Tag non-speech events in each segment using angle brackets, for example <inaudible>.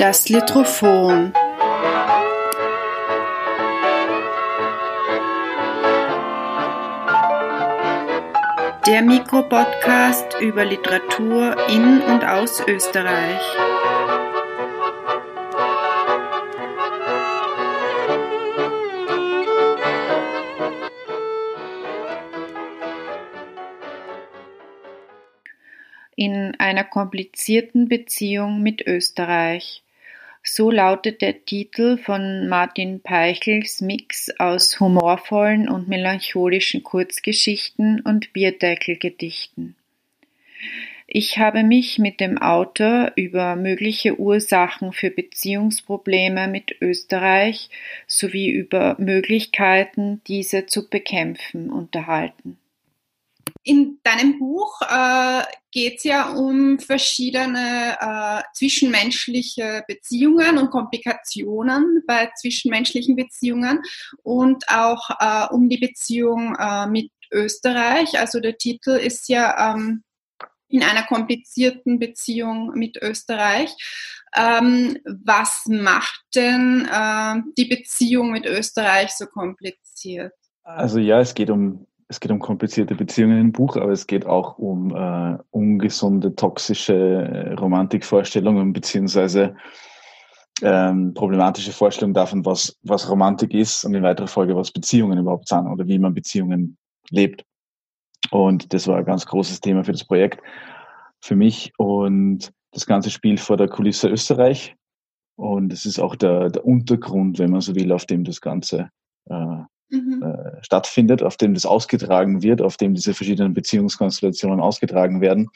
Das Litrophon. Der Mikropodcast über Literatur in und aus Österreich. In einer komplizierten Beziehung mit Österreich so lautet der Titel von Martin Peichels Mix aus humorvollen und melancholischen Kurzgeschichten und Bierdeckelgedichten. Ich habe mich mit dem Autor über mögliche Ursachen für Beziehungsprobleme mit Österreich sowie über Möglichkeiten, diese zu bekämpfen, unterhalten. In deinem Buch äh, geht es ja um verschiedene äh, zwischenmenschliche Beziehungen und Komplikationen bei zwischenmenschlichen Beziehungen und auch äh, um die Beziehung äh, mit Österreich. Also der Titel ist ja ähm, in einer komplizierten Beziehung mit Österreich. Ähm, was macht denn äh, die Beziehung mit Österreich so kompliziert? Also ja, es geht um es geht um komplizierte Beziehungen im Buch, aber es geht auch um äh, ungesunde, toxische äh, Romantikvorstellungen beziehungsweise ähm, problematische Vorstellungen davon, was, was Romantik ist und in weiterer Folge, was Beziehungen überhaupt sind oder wie man Beziehungen lebt. Und das war ein ganz großes Thema für das Projekt, für mich. Und das Ganze spielt vor der Kulisse Österreich. Und es ist auch der, der Untergrund, wenn man so will, auf dem das Ganze äh, mhm. äh, stattfindet, auf dem das ausgetragen wird, auf dem diese verschiedenen Beziehungskonstellationen ausgetragen werden.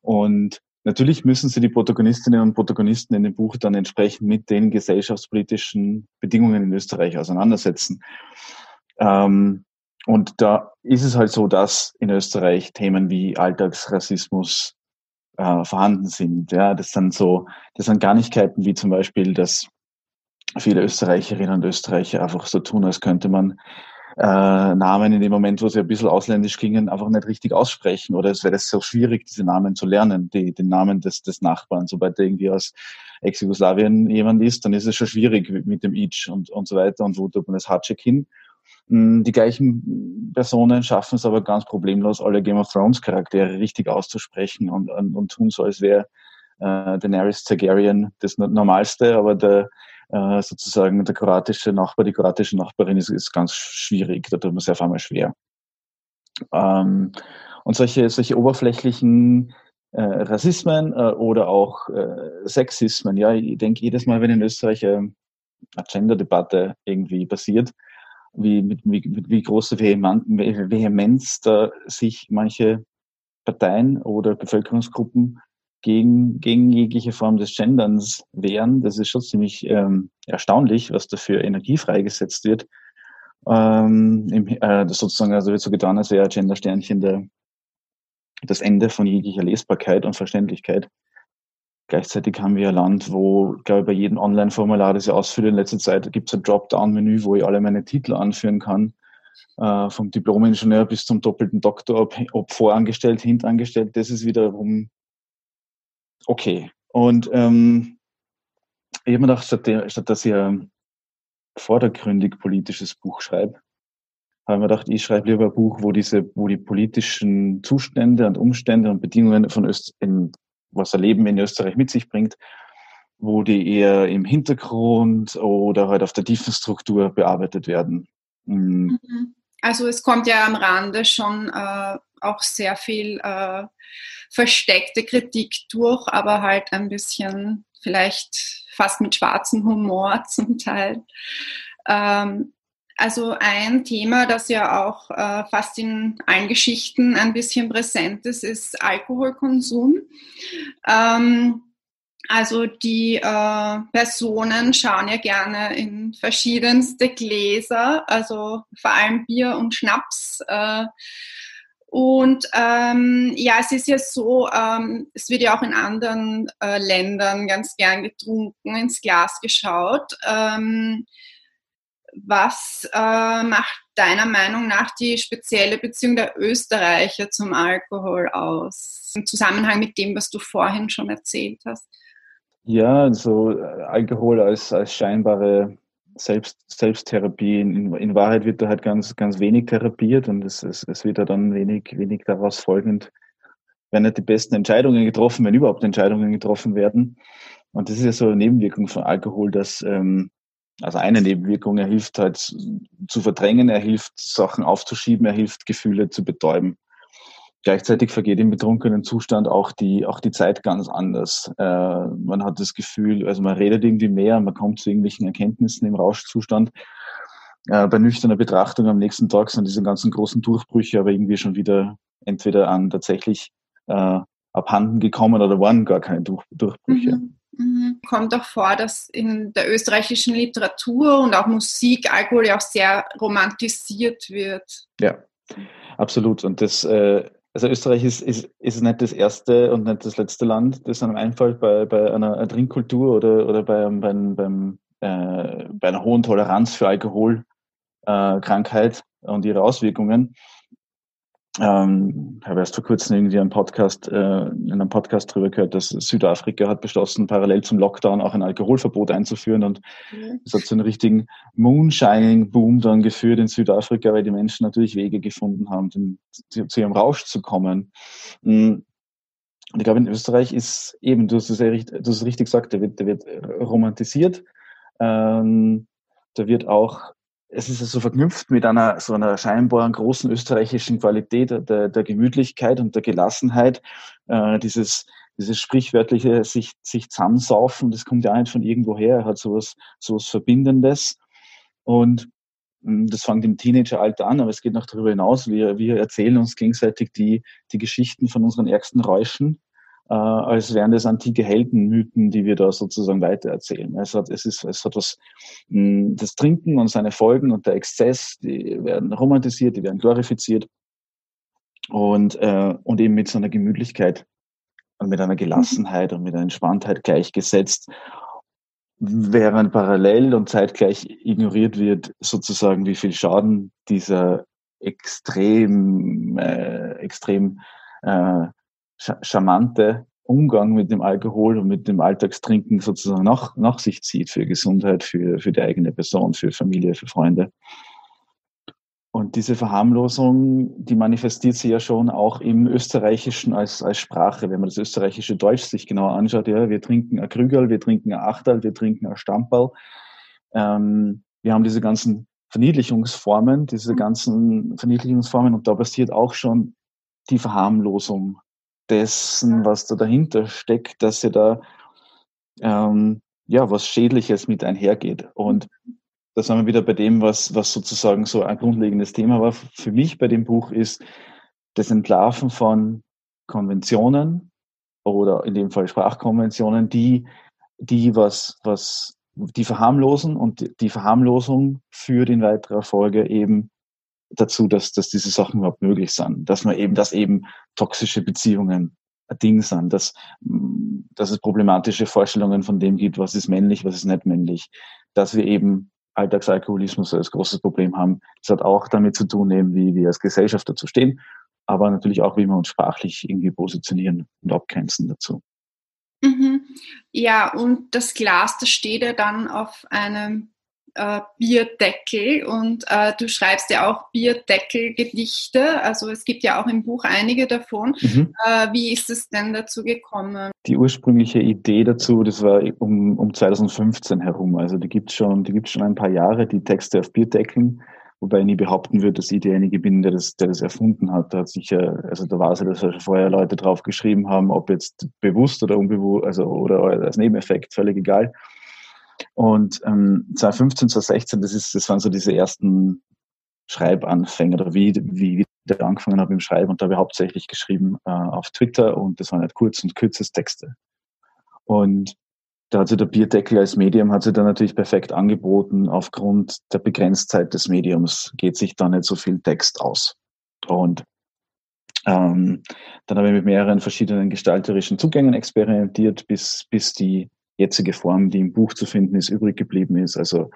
Und natürlich müssen sie die Protagonistinnen und Protagonisten in dem Buch dann entsprechend mit den gesellschaftspolitischen Bedingungen in Österreich auseinandersetzen. Ähm, und da ist es halt so, dass in Österreich Themen wie Alltagsrassismus äh, vorhanden sind. Ja, das sind so, das sind Garnigkeiten wie zum Beispiel, dass viele Österreicherinnen und Österreicher einfach so tun, als könnte man äh, Namen in dem Moment, wo sie ein bisschen ausländisch klingen, einfach nicht richtig aussprechen. Oder es wäre so schwierig, diese Namen zu lernen, die, den Namen des, des Nachbarn. Sobald der irgendwie aus Ex-Jugoslawien jemand ist, dann ist es schon schwierig mit dem Itch und, und so weiter. Und wo tut man das Hatschek hin? Hm, die gleichen Personen schaffen es aber ganz problemlos, alle Game of Thrones Charaktere richtig auszusprechen und, und, und tun so, als wäre äh, Daenerys Targaryen das Normalste, aber der äh, sozusagen der kroatische Nachbar, die kroatische Nachbarin ist, ist ganz schwierig, da tut man sich auf einmal schwer. Ähm, und solche, solche oberflächlichen äh, Rassismen äh, oder auch äh, Sexismen, ja, ich denke jedes Mal, wenn in Österreich äh, eine Gender-Debatte irgendwie passiert, wie, mit, wie, mit wie große Vehemenz da sich manche Parteien oder Bevölkerungsgruppen gegen, gegen jegliche Form des Genderns wehren. Das ist schon ziemlich ähm, erstaunlich, was da für Energie freigesetzt wird. Ähm, im, äh, das sozusagen, also wird so getan, als wäre Gendersternchen der, das Ende von jeglicher Lesbarkeit und Verständlichkeit. Gleichzeitig haben wir ein Land, wo, glaube ich, bei jedem Online-Formular, das ich ausfülle in letzter Zeit, gibt es ein Dropdown-Menü, wo ich alle meine Titel anführen kann. Äh, vom Diplom-Ingenieur bis zum doppelten Doktor, ob, ob vorangestellt, hintangestellt. Das ist wiederum okay. Und ähm, ich habe mir gedacht, statt, statt dass ich ein vordergründig politisches Buch schreibe, habe ich mir gedacht, ich schreibe lieber ein Buch, wo diese, wo die politischen Zustände und Umstände und Bedingungen von Öst, in, was ein Leben in Österreich mit sich bringt, wo die eher im Hintergrund oder halt auf der tiefen Struktur bearbeitet werden. Mhm. Also es kommt ja am Rande schon äh, auch sehr viel äh, versteckte Kritik durch, aber halt ein bisschen vielleicht fast mit schwarzem Humor <laughs> zum Teil. Ähm, also ein Thema, das ja auch äh, fast in allen Geschichten ein bisschen präsent ist, ist Alkoholkonsum. Ähm, also die äh, Personen schauen ja gerne in verschiedenste Gläser, also vor allem Bier und Schnaps. Äh, und ähm, ja, es ist ja so, ähm, es wird ja auch in anderen äh, Ländern ganz gern getrunken, ins Glas geschaut. Ähm, was äh, macht deiner Meinung nach die spezielle Beziehung der Österreicher zum Alkohol aus? Im Zusammenhang mit dem, was du vorhin schon erzählt hast. Ja, so äh, Alkohol als, als scheinbare Selbst, Selbsttherapie. In, in Wahrheit wird da halt ganz, ganz wenig therapiert und es, es, es wird ja dann wenig, wenig daraus folgend, werden nicht die besten Entscheidungen getroffen, wenn überhaupt Entscheidungen getroffen werden. Und das ist ja so eine Nebenwirkung von Alkohol, dass, ähm, also eine Nebenwirkung, er hilft halt zu verdrängen, er hilft Sachen aufzuschieben, er hilft Gefühle zu betäuben. Gleichzeitig vergeht im betrunkenen Zustand auch die, auch die Zeit ganz anders. Äh, man hat das Gefühl, also man redet irgendwie mehr, man kommt zu irgendwelchen Erkenntnissen im Rauschzustand. Äh, bei nüchterner Betrachtung am nächsten Tag sind diese ganzen großen Durchbrüche aber irgendwie schon wieder entweder an tatsächlich äh, abhanden gekommen oder waren gar keine Durch Durchbrüche. Mhm. Mhm. Kommt auch vor, dass in der österreichischen Literatur und auch Musik Alkohol ja auch sehr romantisiert wird. Ja, absolut. Und das äh, also Österreich ist, ist, ist nicht das erste und nicht das letzte Land, das einem einfällt bei, bei einer Trinkkultur oder, oder bei, beim, beim, äh, bei einer hohen Toleranz für Alkoholkrankheit äh, und ihre Auswirkungen. Ähm, ich habe erst vor kurzem irgendwie einen Podcast, äh, in einem Podcast darüber gehört, dass Südafrika hat beschlossen, parallel zum Lockdown auch ein Alkoholverbot einzuführen und mhm. das hat zu einem richtigen Moonshining-Boom dann geführt in Südafrika, weil die Menschen natürlich Wege gefunden haben, den, zu, ihrem Rausch zu kommen. Mhm. Und ich glaube, in Österreich ist eben, du hast es, ja richtig, du hast es richtig gesagt, der wird, der wird romantisiert. Ähm, da wird auch es ist so verknüpft mit einer so einer scheinbar großen österreichischen Qualität der, der Gemütlichkeit und der Gelassenheit. Äh, dieses, dieses sprichwörtliche sich, sich zusammensaufen, das kommt ja nicht von irgendwoher, er hat sowas, sowas Verbindendes. Und hm, das fängt im Teenageralter an, aber es geht noch darüber hinaus. Wir, wir erzählen uns gegenseitig die, die Geschichten von unseren ärgsten Räuschen äh, als wären das antike Heldenmythen, die wir da sozusagen weitererzählen. Es hat, es ist, es hat was, mh, hm, das Trinken und seine Folgen und der Exzess, die werden romantisiert, die werden glorifiziert und, äh, und eben mit so einer Gemütlichkeit und mit einer Gelassenheit und mit einer Entspanntheit gleichgesetzt, während parallel und zeitgleich ignoriert wird, sozusagen, wie viel Schaden dieser extrem, äh, extrem äh, charmante Umgang mit dem Alkohol und mit dem Alltagstrinken sozusagen nach, nach sich zieht für Gesundheit, für, für die eigene Person, für Familie, für Freunde. Und diese Verharmlosung, die manifestiert sich ja schon auch im Österreichischen als, als Sprache. Wenn man das österreichische Deutsch sich genauer anschaut, ja, wir trinken ein Krügerl, wir trinken ein Achterl, wir trinken ein Stamperl. Ähm, wir haben diese ganzen Verniedlichungsformen, diese ganzen Verniedlichungsformen und da passiert auch schon die Verharmlosung dessen, was da dahinter steckt, dass ja da ähm, ja was Schädliches mit einhergeht. Und da sind wir wieder bei dem, was, was sozusagen so ein grundlegendes Thema war für mich bei dem Buch, ist das Entlarven von Konventionen oder in dem Fall Sprachkonventionen, die, die was, was, die verharmlosen und die Verharmlosung führt in weiterer Folge eben dazu, dass, dass diese Sachen überhaupt möglich sind, dass man eben, dass eben toxische Beziehungen ein Ding sind, dass, dass es problematische Vorstellungen von dem gibt, was ist männlich, was ist nicht männlich, dass wir eben Alltagsalkoholismus als großes Problem haben. Das hat auch damit zu tun, eben wie wir als Gesellschaft dazu stehen, aber natürlich auch, wie wir uns sprachlich irgendwie positionieren und abgrenzen dazu. Mhm. Ja, und das Glas, das steht ja dann auf einem äh, Bierdeckel und äh, du schreibst ja auch Bierdeckel-Gedichte. Also es gibt ja auch im Buch einige davon. Mhm. Äh, wie ist es denn dazu gekommen? Die ursprüngliche Idee dazu, das war um, um 2015 herum. Also die gibt es schon, die gibt's schon ein paar Jahre, die Texte auf Bierdeckeln. Wobei ich nie behaupten würde, dass ich derjenige bin, der das, der das erfunden hat. Da hat sicher, also da war es ja, dass schon vorher Leute drauf geschrieben haben, ob jetzt bewusst oder unbewusst, also oder als Nebeneffekt, völlig egal. Und ähm, 2015, 2016, das, ist, das waren so diese ersten Schreibanfänge oder wie, wie ich da angefangen habe im Schreiben. Und da habe ich hauptsächlich geschrieben äh, auf Twitter und das waren halt kurz und kürzes Texte. Und da hat sich der Bierdeckel als Medium hat sich dann natürlich perfekt angeboten. Aufgrund der Begrenztheit des Mediums geht sich da nicht so viel Text aus. Und ähm, dann habe ich mit mehreren verschiedenen gestalterischen Zugängen experimentiert, bis, bis die jetzige Form, die im Buch zu finden ist, übrig geblieben ist. Also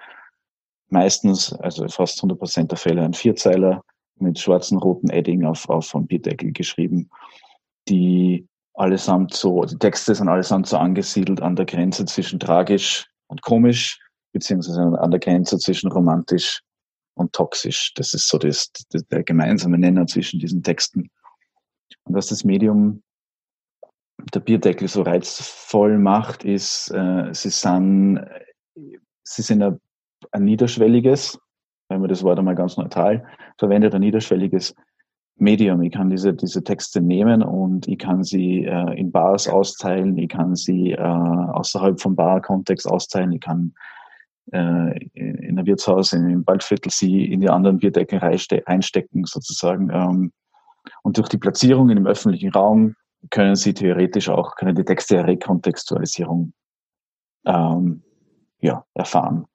meistens, also fast 100 Prozent der Fälle ein Vierzeiler mit schwarzen, roten Edding auf, auf vom Bierdeckel geschrieben, die allesamt so, die Texte sind allesamt so angesiedelt an der Grenze zwischen tragisch und komisch, beziehungsweise an der Grenze zwischen romantisch und toxisch. Das ist so das, das, der gemeinsame Nenner zwischen diesen Texten. Und was das Medium der Bierdeckel so reizvoll macht, ist, äh, sie sind, sie sind ein, ein niederschwelliges, wenn man das Wort einmal ganz neutral verwendet, ein niederschwelliges Medium. Ich kann diese, diese Texte nehmen und ich kann sie äh, in Bars austeilen, ich kann sie äh, außerhalb vom Bar-Kontext austeilen, ich kann äh, in ein Wirtshaus in, Waldviertel sie in die anderen Bierdeckel reinstecken sozusagen. Ähm, und durch die Platzierung in dem öffentlichen Raum können sie theoretisch auch, können die Texte der Rekontextualisierung ähm, ja, erfahren.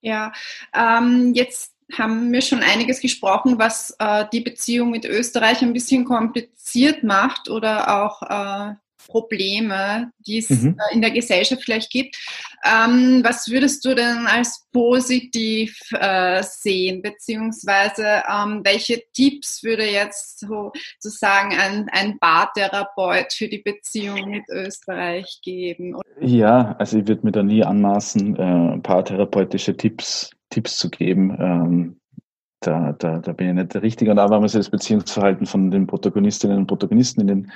Ja, ähm, jetzt haben wir schon einiges gesprochen, was äh, die Beziehung mit Österreich ein bisschen kompliziert macht oder auch äh, Probleme, die es mhm. Äh, in der Gesellschaft vielleicht gibt. Ähm, was würdest du denn als positiv äh, sehen, beziehungsweise ähm, welche Tipps würde jetzt sozusagen ein, ein Bartherapeut für die Beziehung mit Österreich geben? Ja, also ich würde mir da nie anmaßen, äh, paartherapeutische Tipps, Tipps zu geben. Ähm, da, da, da bin ich nicht der Richtige. Und wenn man sich das Beziehungsverhalten von den Protagonistinnen und Protagonisten in den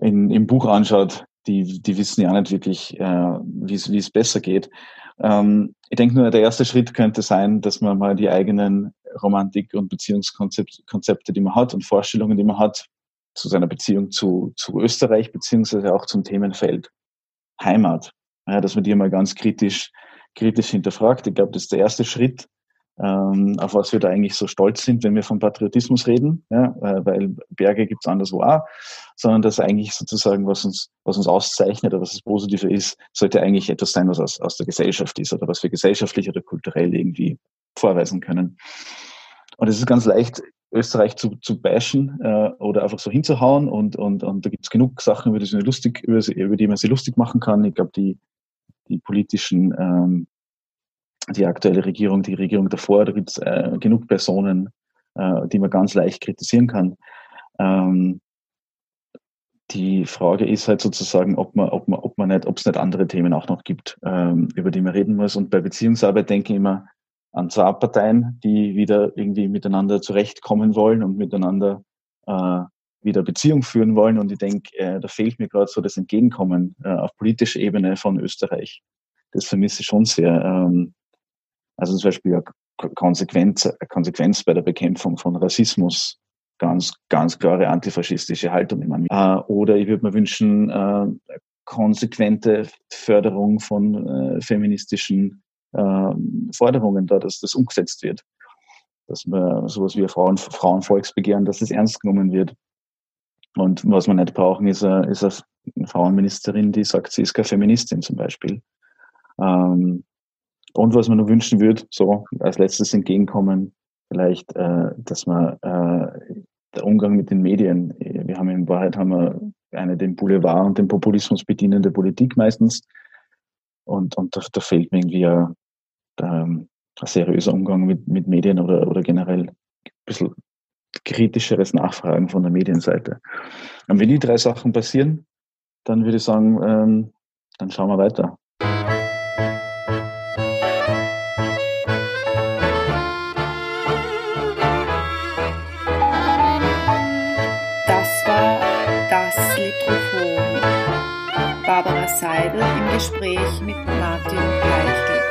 in, im Buch anschaut, die, die wissen ja nicht wirklich, äh, wie es besser geht. Ähm, ich denke nur, der erste Schritt könnte sein, dass man mal die eigenen Romantik- und Beziehungskonzepte, die man hat und Vorstellungen, die man hat, zu seiner Beziehung zu, zu Österreich, beziehungsweise auch zum Themenfeld Heimat, ja, dass man die mal ganz kritisch, kritisch hinterfragt. Ich glaube, das ist der erste Schritt, ähm, auf was wir da eigentlich so stolz sind, wenn wir von Patriotismus reden, ja, äh, weil Berge gibt's anderswo auch, sondern dass eigentlich sozusagen, was uns, was uns auszeichnet oder was das Positive ist, sollte eigentlich etwas sein, was aus, aus der Gesellschaft ist oder was wir gesellschaftlich oder kulturell irgendwie vorweisen können. Und es ist ganz leicht, Österreich zu, zu bashen äh, oder einfach so hinzuhauen und, und, und da gibt's genug Sachen, über die, lustig, über, über die man sich lustig machen kann. Ich glaube, die, die politischen ähm, die aktuelle Regierung, die Regierung davor, da gibt es äh, genug Personen, äh, die man ganz leicht kritisieren kann. Ähm, die Frage ist halt sozusagen, ob man, ob man, ob man nicht, ob es nicht andere Themen auch noch gibt, ähm, über die man reden muss. Und bei Beziehungsarbeit denke ich immer an zwei Parteien, die wieder irgendwie miteinander zurechtkommen wollen und miteinander äh, wieder Beziehung führen wollen. Und ich denke, äh, da fehlt mir gerade so das Entgegenkommen äh, auf politischer Ebene von Österreich. Das vermisse ich schon sehr. Ähm, also zum Beispiel eine Konsequenz, eine Konsequenz bei der Bekämpfung von Rassismus, ganz, ganz klare antifaschistische Haltung immer. Äh, oder ich würde mir wünschen, äh, konsequente Förderung von äh, feministischen äh, Forderungen da, dass das umgesetzt wird. Dass man sowas wie Frauen, Frauenvolksbegehren, dass das ernst genommen wird. Und was wir nicht brauchen, ist eine, ist eine Frauenministerin, die sagt, sie ist keine Feministin zum Beispiel. Ähm, und was man nur wünschen würde, so als letztes entgegenkommen, vielleicht, äh, dass man äh, der Umgang mit den Medien, wir haben in Wahrheit haben wir eine den Boulevard und den Populismus bedienende Politik meistens. Und, und da, da fehlt mir irgendwie ein, ähm, ein seriöser Umgang mit, mit Medien oder, oder generell ein bisschen kritischeres Nachfragen von der Medienseite. Und wenn die drei Sachen passieren, dann würde ich sagen, ähm, dann schauen wir weiter. Barbara Seidel im Gespräch mit Martin Peichel.